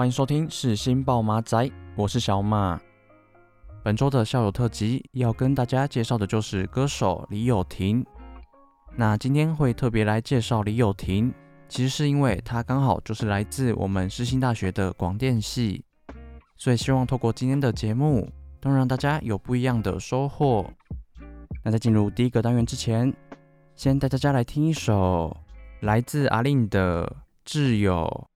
欢迎收听世新报马仔，我是小马。本周的校友特辑要跟大家介绍的就是歌手李友廷。那今天会特别来介绍李友廷，其实是因为他刚好就是来自我们世新大学的广电系，所以希望透过今天的节目，能让大家有不一样的收获。那在进入第一个单元之前，先带大家来听一首来自阿令的《挚友》。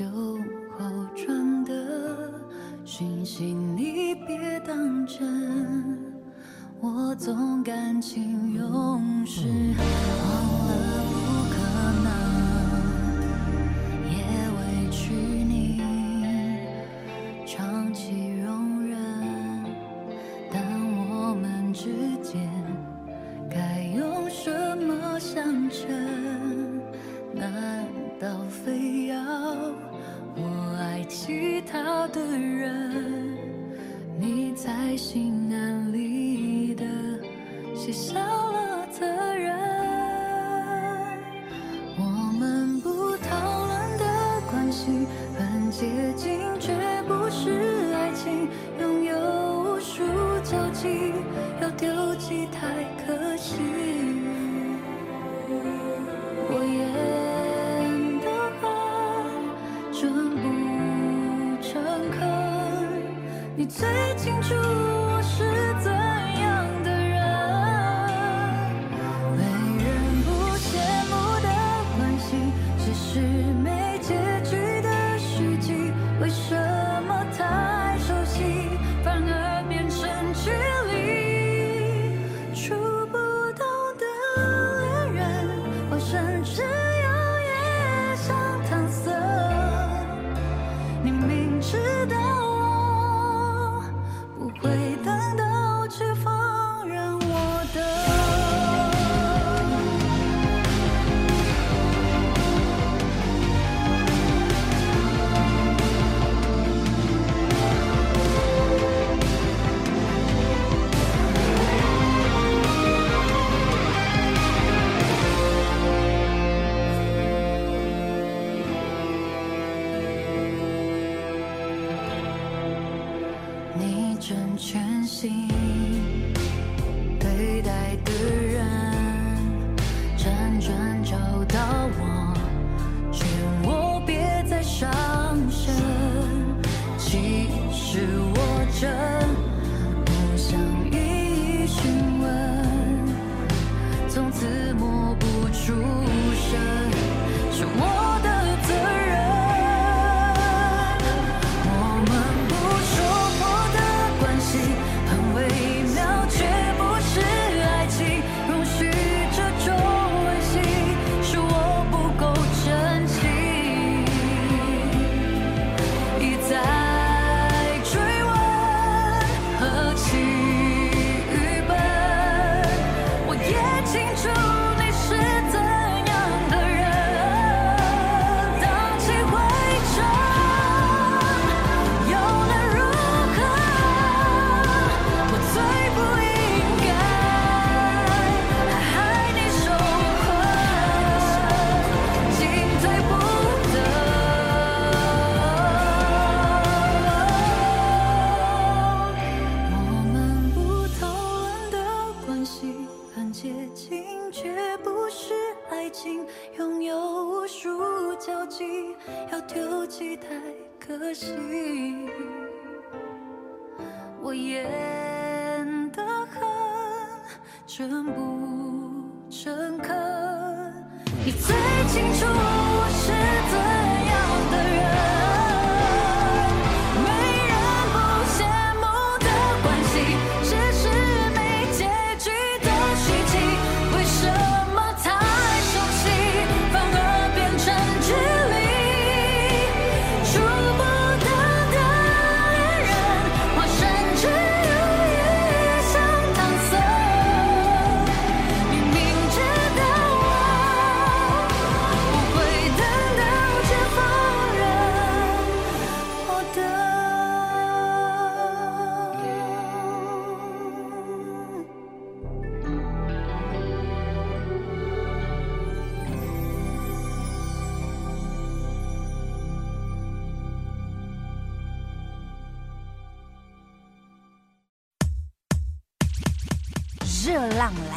就好转的讯息你别当真我总感情用事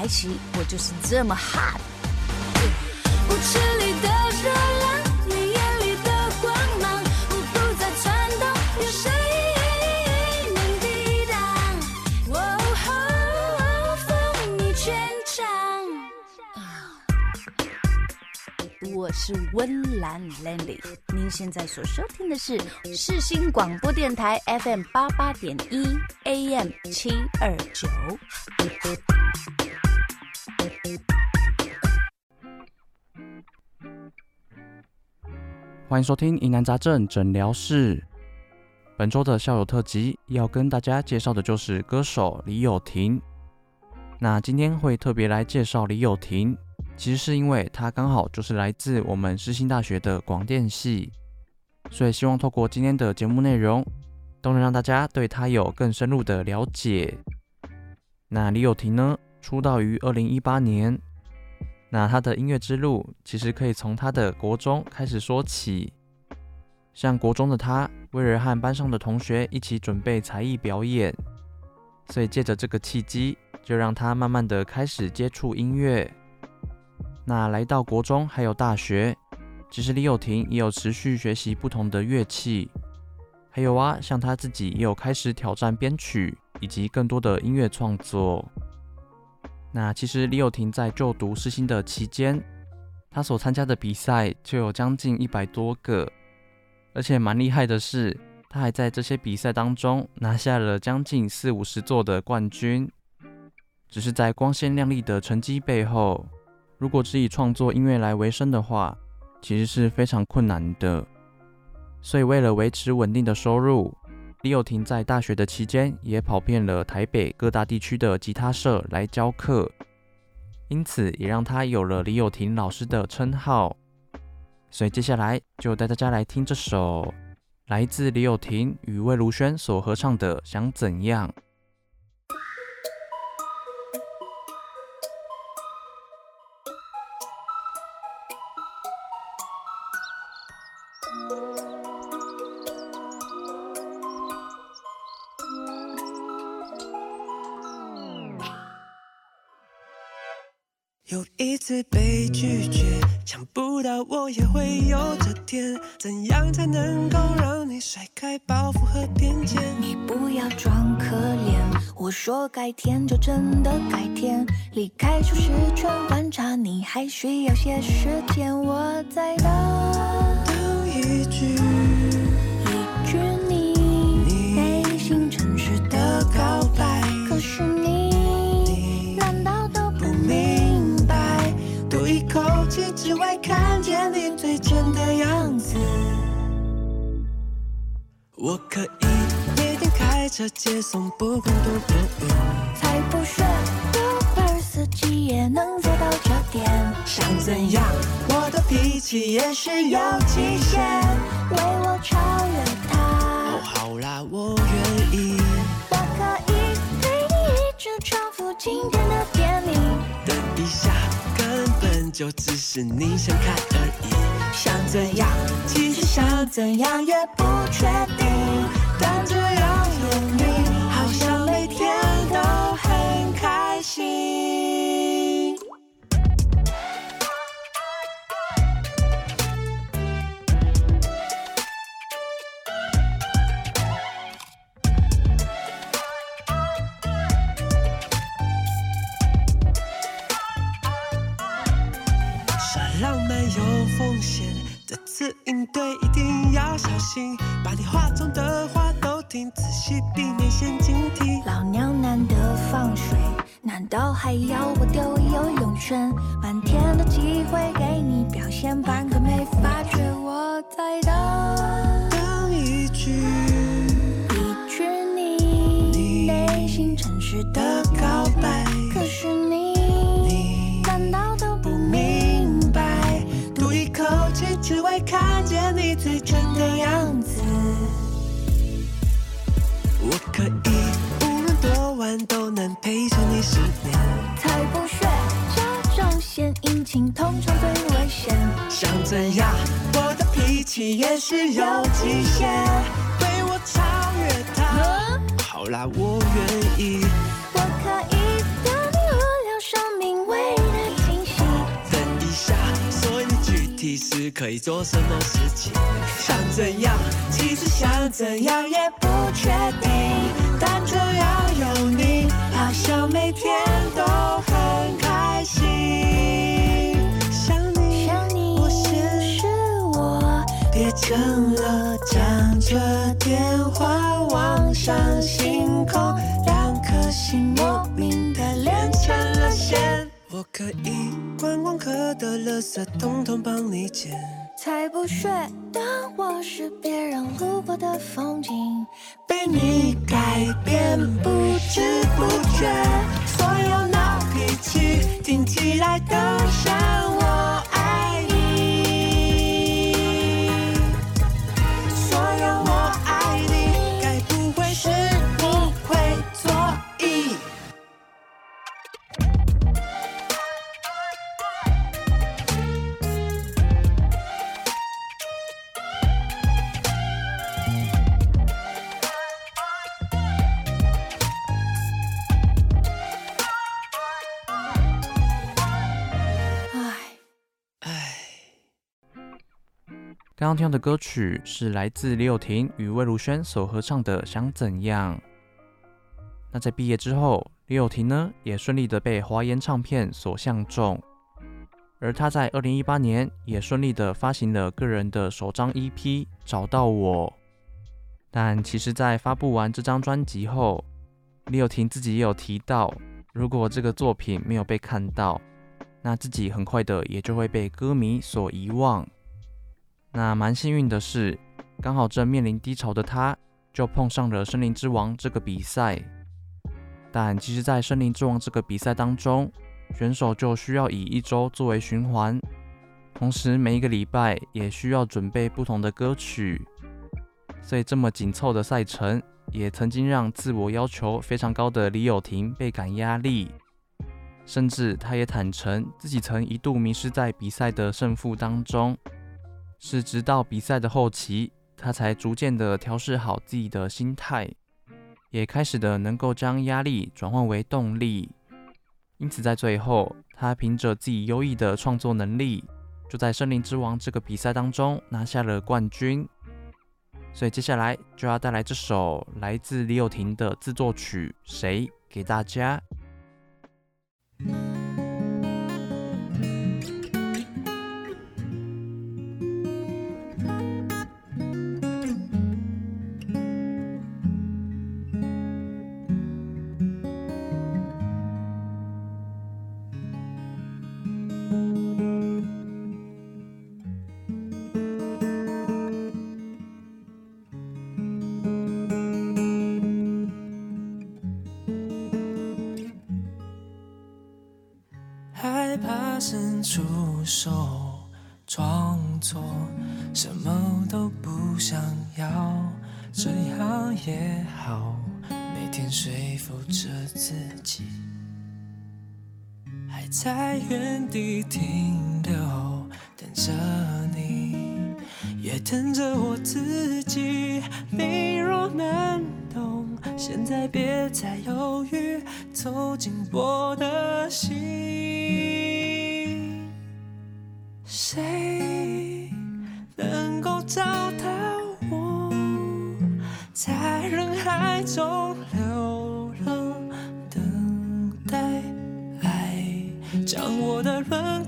来袭，我就是这么 hot。舞池里的热浪，你眼里的光芒，我不再颤抖，有谁能抵挡？哦吼，风雨全场。我是温岚 Landy，您现在所收听的是世新广播电台 FM 八八点一 AM 七二九。欢迎收听疑难杂症诊疗室。本周的校友特辑要跟大家介绍的就是歌手李友廷。那今天会特别来介绍李友廷，其实是因为他刚好就是来自我们世新大学的广电系，所以希望透过今天的节目内容，都能让大家对他有更深入的了解。那李友廷呢，出道于二零一八年。那他的音乐之路其实可以从他的国中开始说起。像国中的他，为了和班上的同学一起准备才艺表演，所以借着这个契机，就让他慢慢的开始接触音乐。那来到国中还有大学，其实李友廷也有持续学习不同的乐器，还有啊，像他自己也有开始挑战编曲以及更多的音乐创作。那其实李友廷在就读世新的期间，他所参加的比赛就有将近一百多个，而且蛮厉害的是，他还在这些比赛当中拿下了将近四五十座的冠军。只是在光鲜亮丽的成绩背后，如果只以创作音乐来为生的话，其实是非常困难的。所以为了维持稳定的收入，李友廷在大学的期间也跑遍了台北各大地区的吉他社来教课，因此也让他有了李友廷老师的称号。所以接下来就带大家来听这首来自李友廷与魏如萱所合唱的《想怎样》。次被拒绝，想不到我也会有这天。怎样才能够让你甩开包袱和偏见？你不要装可怜，我说改天就真的改天。离开舒适圈，观察你还需要些时间。我在等，等一句。送，不管多远。才不屑，Uber 司机也能做到这点。想怎样？我的脾气也是有极限，为我超越他。哦，好啦，我愿意。我可以陪你一直重复今天的甜蜜。等一下。根本就只是你想看而已，想怎样？其实想怎样也不确定，听仔细，避免陷阱题。老娘难得放水，难道还要我丢游泳圈？满天的机会给你表现，半个没才不屑，这种献殷勤通常最危险。想怎样？我的脾气也是有极限，为我超越它。好啦，我愿意。我可以等你无聊生命为你惊喜。等一下，所以你具体是可以做什么事情？想怎样？其实想怎样也不确定，但只要有你，好像每天都很开心。想你，想你我先是我，别争了，讲着电话望向星空，两颗心莫名的连成了线。我可以观光客的垃圾统统帮你捡。才不屑，当我是别人路过的风景。被你改变，不知不觉，所有闹脾气听起来都刚刚听到的歌曲是来自李友廷与魏如萱所合唱的《想怎样》。那在毕业之后，李友廷呢也顺利的被华研唱片所相中，而他在二零一八年也顺利的发行了个人的首张 EP《找到我》。但其实，在发布完这张专辑后，李友廷自己也有提到，如果这个作品没有被看到，那自己很快的也就会被歌迷所遗忘。那蛮幸运的是，刚好正面临低潮的他，就碰上了《森林之王》这个比赛。但其实，在《森林之王》这个比赛当中，选手就需要以一周作为循环，同时每一个礼拜也需要准备不同的歌曲。所以这么紧凑的赛程，也曾经让自我要求非常高的李友廷倍感压力。甚至他也坦诚，自己曾一度迷失在比赛的胜负当中，是直到比赛的后期，他才逐渐的调试好自己的心态，也开始的能够将压力转换为动力。因此，在最后，他凭着自己优异的创作能力，就在《森林之王》这个比赛当中拿下了冠军。所以接下来就要带来这首来自李友廷的自作曲《谁》给大家。在原地停留，等着你，也等着我自己。你若能懂，现在别再犹豫，走进我的心。谁能够找到我，在人海中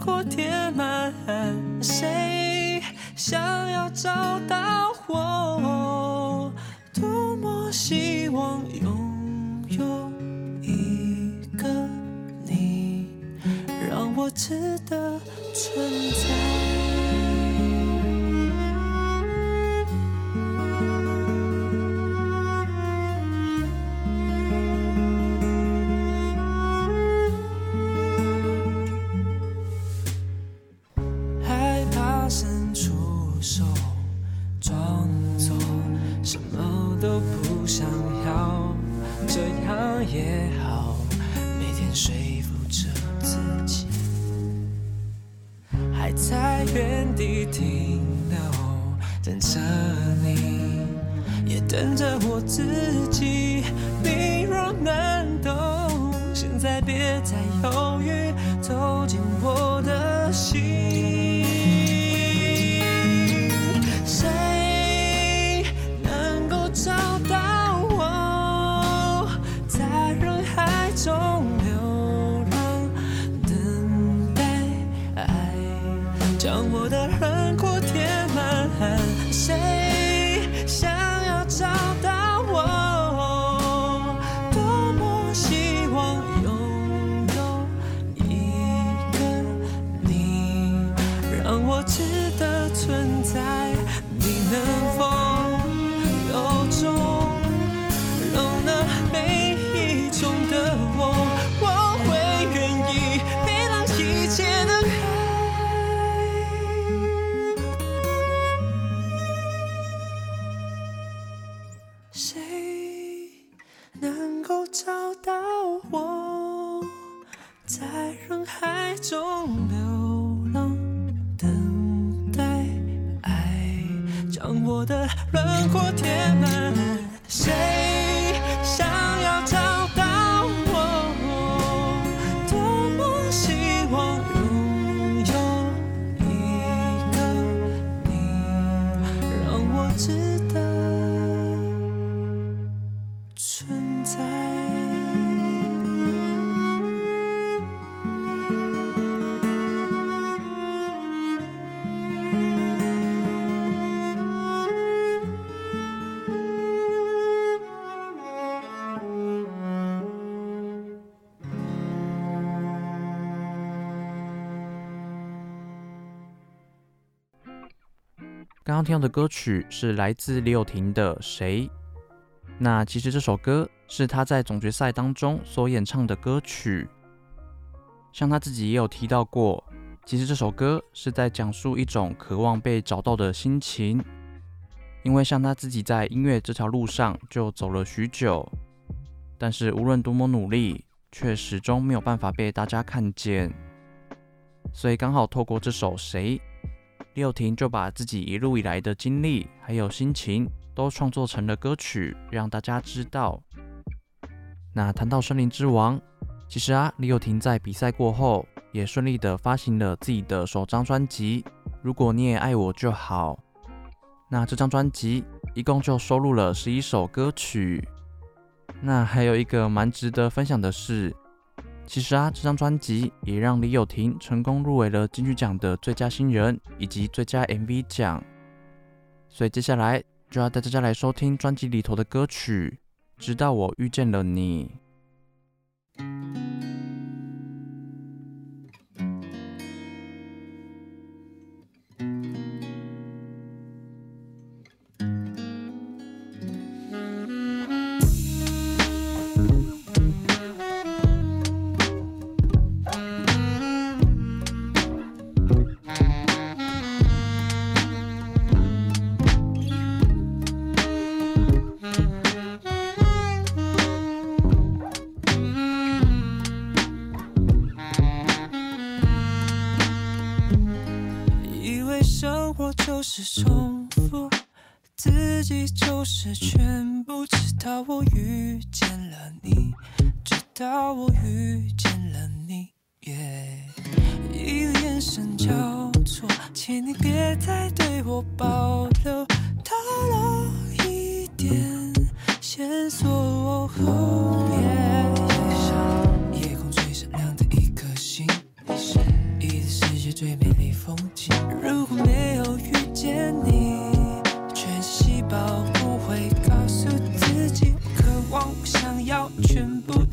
我填满。谁想要找到我？多么希望拥有一个你，让我值得存在。刚刚听到的歌曲是来自李友廷的《谁》。那其实这首歌是他在总决赛当中所演唱的歌曲。像他自己也有提到过，其实这首歌是在讲述一种渴望被找到的心情。因为像他自己在音乐这条路上就走了许久，但是无论多么努力，却始终没有办法被大家看见。所以刚好透过这首《谁》。李友廷就把自己一路以来的经历还有心情都创作成了歌曲，让大家知道。那谈到森林之王，其实啊，李友廷在比赛过后也顺利的发行了自己的首张专辑《如果你也爱我就好》。那这张专辑一共就收录了十一首歌曲。那还有一个蛮值得分享的是。其实啊，这张专辑也让李友廷成功入围了金曲奖的最佳新人以及最佳 MV 奖。所以接下来就要带大家来收听专辑里头的歌曲，直到我遇见了你。全部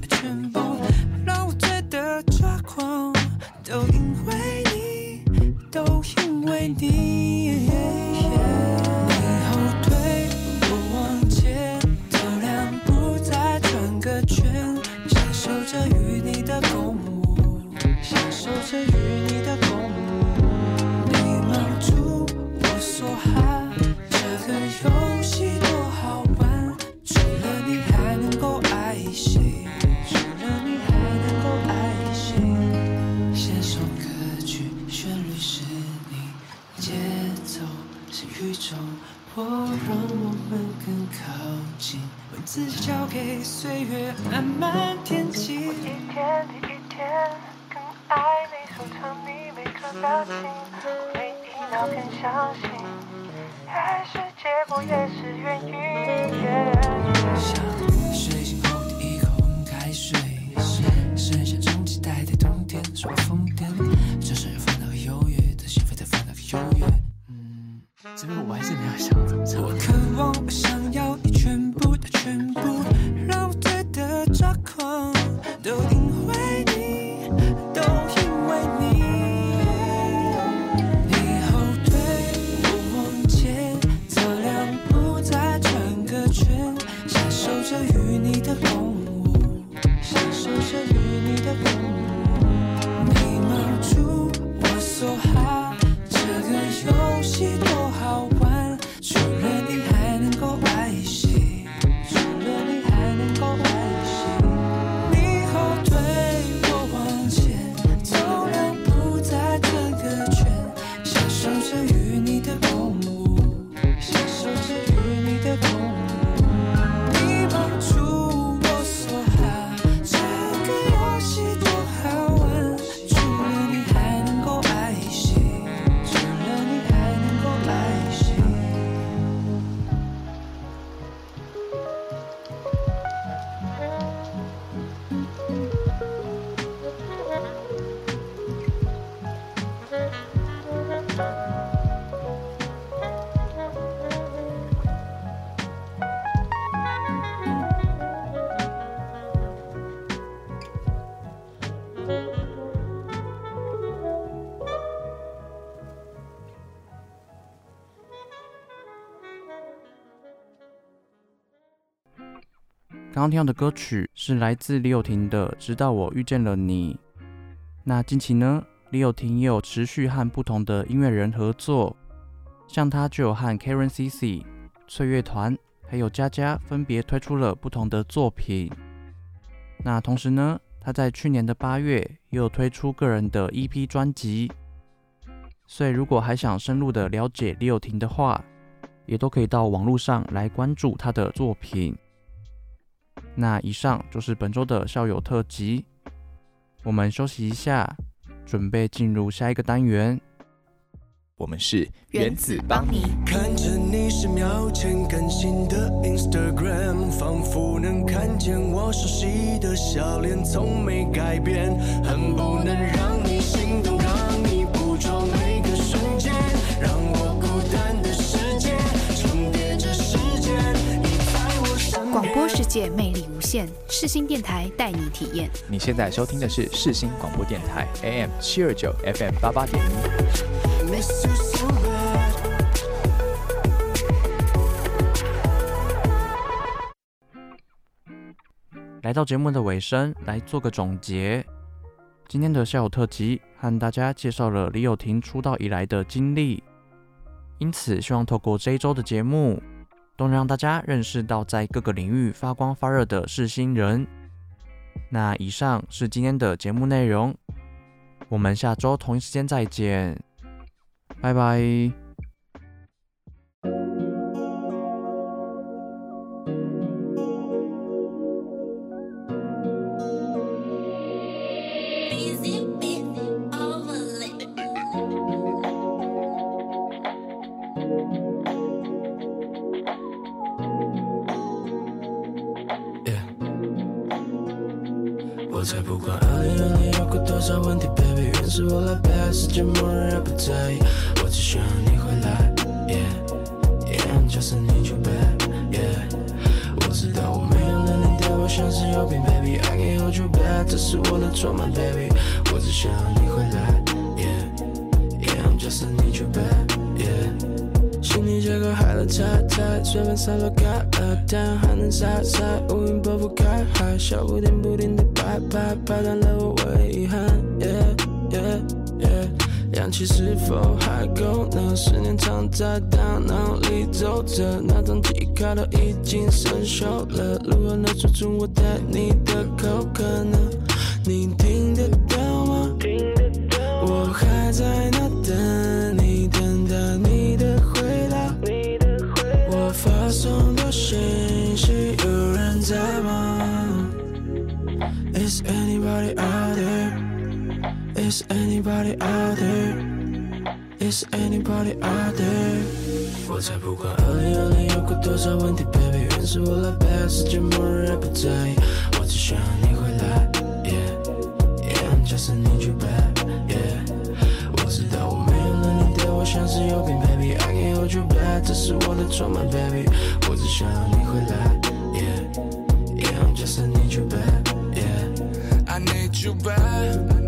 相信，爱是结果也是原因。像睡醒后第一口开水，剩下种期待的冬天，是我疯癫，这是烦恼和优越的心扉的烦恼和优越。嗯，这边我还是没有想怎么唱。我渴望，刚刚听的歌曲是来自李友廷的《直到我遇见了你》。那近期呢，李友廷也有持续和不同的音乐人合作，像他就有和 Karen CC、翠乐团还有佳佳分别推出了不同的作品。那同时呢，他在去年的八月也有推出个人的 EP 专辑。所以如果还想深入的了解李友廷的话，也都可以到网络上来关注他的作品。那以上就是本周的校友特辑，我们休息一下，准备进入下一个单元。我们是原子邦尼。看着你十秒前更新的 Instagram，仿佛能看见我熟悉的笑脸，从没改变，恨不能让广播世界魅力无限，世新电台带你体验。你现在收听的是世新广播电台 AM 七二九 FM 八八点一。Miss you so bad 来到节目的尾声，来做个总结。今天的下午特辑和大家介绍了李友廷出道以来的经历，因此希望透过这一周的节目，都能让大家认识到在各个领域发光发热的世新人。那以上是今天的节目内容，我们下周同一时间再见，拜拜。我才不管二零二零有过多少问题，baby，原是我来背，世界末日也不在意，我只需要你回来，yeah，yeah，就是 need you back，yeah，我知道我没有能力对我像是有病，baby，I can hold you back，这是我的错吗，baby，我只需要你回来，yeah，yeah，I'm just need you back，yeah。心里结构害了太太，随便洒落开了，太阳还能晒晒，乌云拨不开，海小不停不停的拍拍，拍断了我唯一遗憾。Yeah, yeah, yeah 氧气是否还够呢？思念藏在大脑里走着，那张记忆卡都已经生锈了，如何能说出我对你的口渴呢？你听得到吗？听得到。我还在那 Is anybody out there? Is anybody out there? 我才不管二零二零有过多少问题，baby，原是我来背，世界末日也不在意，我只想要你回来，yeah yeah just need you back yeah。我知道我没有了你对我像是有病，baby I can't hold you back，这是我的错吗，baby？我只想要你回来，yeah yeah just need you back yeah。I need you back。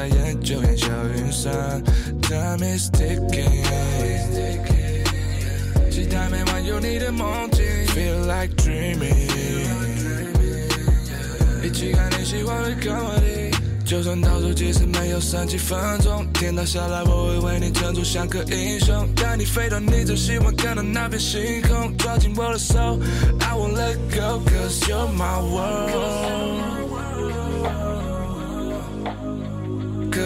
开眼就烟消云散，Time is ticking，期待每晚有你的梦境，Feel like dreaming，一起看你喜欢的 comedy，就算倒数计时没有剩几分钟，天塌下来我会为你撑住像个英雄，带你飞到你最喜欢看的那片星空，抓紧我的手，I won't let go，cause you're my world。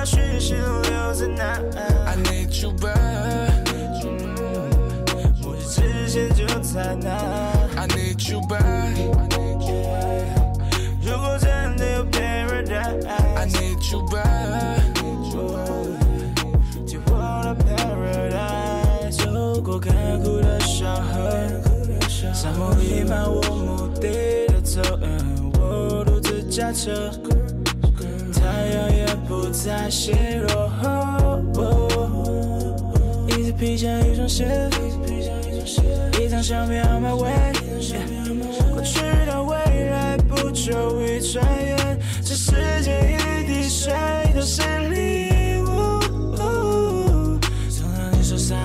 我把讯息都留在那。I need you back。我的之前就在那。I need you back。如果真的有 paradise，I need you back。就我的 paradise。走过干枯的小河，沙漠弥漫我目的的走，我独自驾车。太阳也不再纤弱，一直披上一双鞋，一张相片 on my way，过去到未来不久会转眼，这世界一滴水都是礼物。送到你手上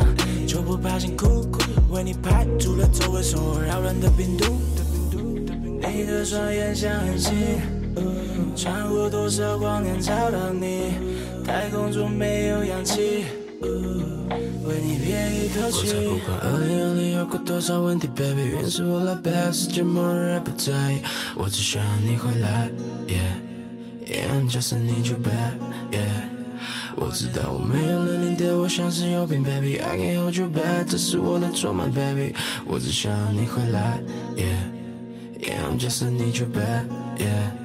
就不怕辛苦，为你排除了周围所有扰乱的病毒。你的双眼像恒星。穿过多少光年找到你？太空中没有氧气，为你憋一口气。我才不管二零二零有过多少问题，baby，原是我来背，世界末日也不在意，我只想要你回来，yeah yeah，just need you back，yeah。我知道我没有了你的我像是有病，baby，I can't hold you back，这是我的错吗，baby？我只想要你回来，yeah yeah，just need you back，yeah。